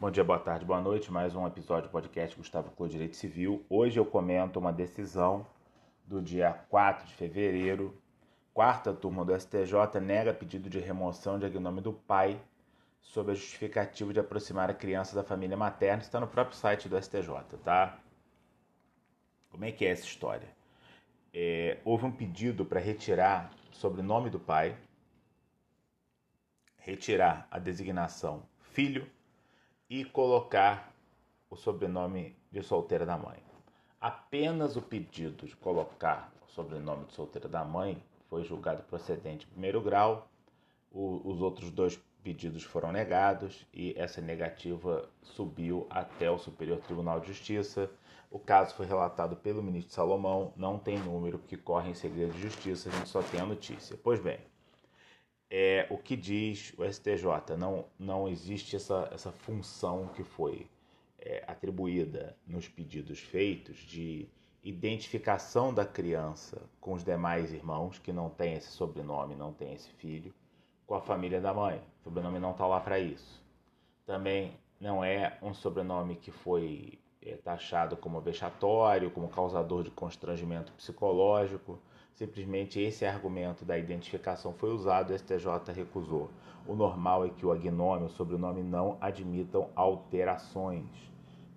Bom dia, boa tarde, boa noite. Mais um episódio do podcast Gustavo Clô Direito Civil. Hoje eu comento uma decisão do dia 4 de fevereiro. Quarta turma do STJ nega pedido de remoção de agnome do pai sob a justificativa de aproximar a criança da família materna. Está no próprio site do STJ, tá? Como é que é essa história? É, houve um pedido para retirar o sobrenome do pai, retirar a designação filho e colocar o sobrenome de solteira da mãe. Apenas o pedido de colocar o sobrenome de solteira da mãe foi julgado procedente em primeiro grau. O, os outros dois pedidos foram negados e essa negativa subiu até o Superior Tribunal de Justiça. O caso foi relatado pelo ministro Salomão, não tem número que corre em segredo de justiça, a gente só tem a notícia. Pois bem, é o que diz o STJ, não, não existe essa, essa função que foi é, atribuída nos pedidos feitos de identificação da criança com os demais irmãos que não tem esse sobrenome, não tem esse filho, com a família da mãe. O sobrenome não está lá para isso. Também não é um sobrenome que foi é, taxado como vexatório, como causador de constrangimento psicológico. Simplesmente esse argumento da identificação foi usado, o STJ recusou. O normal é que o agnome, o sobrenome, não admitam alterações,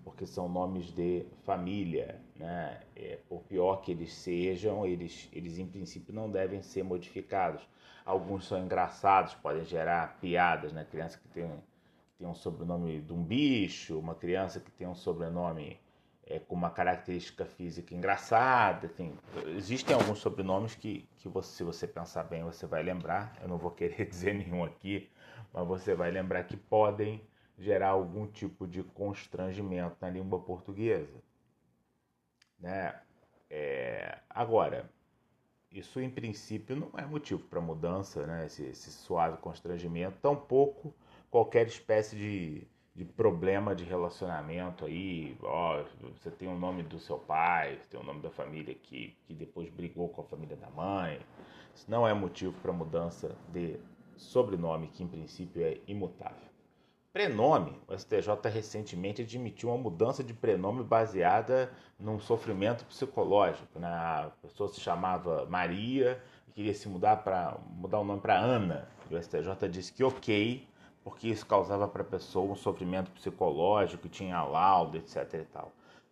porque são nomes de família. Né? É, por pior que eles sejam, eles, eles em princípio não devem ser modificados. Alguns são engraçados, podem gerar piadas, né? Criança que tem, tem um sobrenome de um bicho, uma criança que tem um sobrenome é, com uma característica física engraçada, enfim. Existem alguns sobrenomes que, que você, se você pensar bem, você vai lembrar. Eu não vou querer dizer nenhum aqui, mas você vai lembrar que podem gerar algum tipo de constrangimento na língua portuguesa. Né? É, agora, isso em princípio não é motivo para mudança, né? esse, esse suave constrangimento, tampouco qualquer espécie de, de problema de relacionamento aí, ó, você tem o nome do seu pai, tem o nome da família que, que depois brigou com a família da mãe, isso não é motivo para mudança de sobrenome, que em princípio é imutável. Prenome, o STJ recentemente admitiu uma mudança de prenome baseada num sofrimento psicológico. Né? A pessoa se chamava Maria e queria se mudar para mudar o nome para Ana. E o STJ disse que ok, porque isso causava para a pessoa um sofrimento psicológico, tinha laudo, etc. E tal.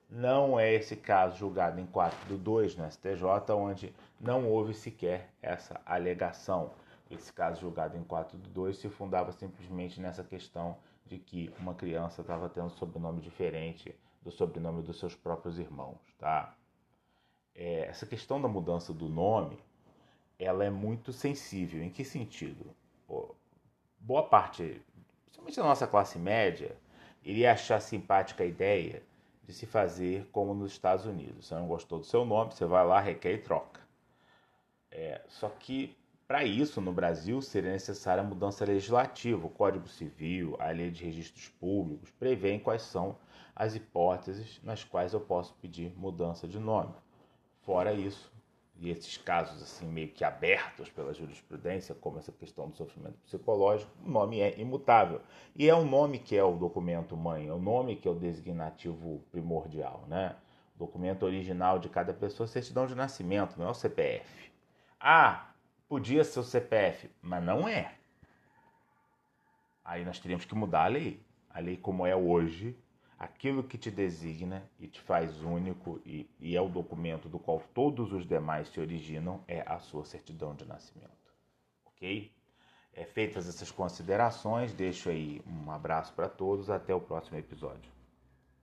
Não é esse caso julgado em 4 do 2 no STJ, onde não houve sequer essa alegação. Esse caso julgado em 4 do 2 se fundava simplesmente nessa questão de que uma criança estava tendo sobrenome diferente do sobrenome dos seus próprios irmãos, tá? É, essa questão da mudança do nome, ela é muito sensível. Em que sentido? Boa parte, principalmente da nossa classe média, iria achar simpática a ideia de se fazer como nos Estados Unidos. Você não gostou do seu nome, você vai lá, requer e troca. É, só que para isso, no Brasil, seria necessária a mudança legislativa. O Código Civil, a Lei de Registros Públicos prevêem quais são as hipóteses nas quais eu posso pedir mudança de nome. Fora isso, e esses casos assim meio que abertos pela jurisprudência, como essa questão do sofrimento psicológico, o nome é imutável. E é o nome que é o documento mãe, é o nome que é o designativo primordial, né? O documento original de cada pessoa, certidão de nascimento, não é o CPF. Ah, Podia ser o CPF, mas não é. Aí nós teríamos que mudar a lei. A lei como é hoje, aquilo que te designa e te faz único e, e é o documento do qual todos os demais se originam é a sua certidão de nascimento. Ok? É, feitas essas considerações, deixo aí um abraço para todos. Até o próximo episódio.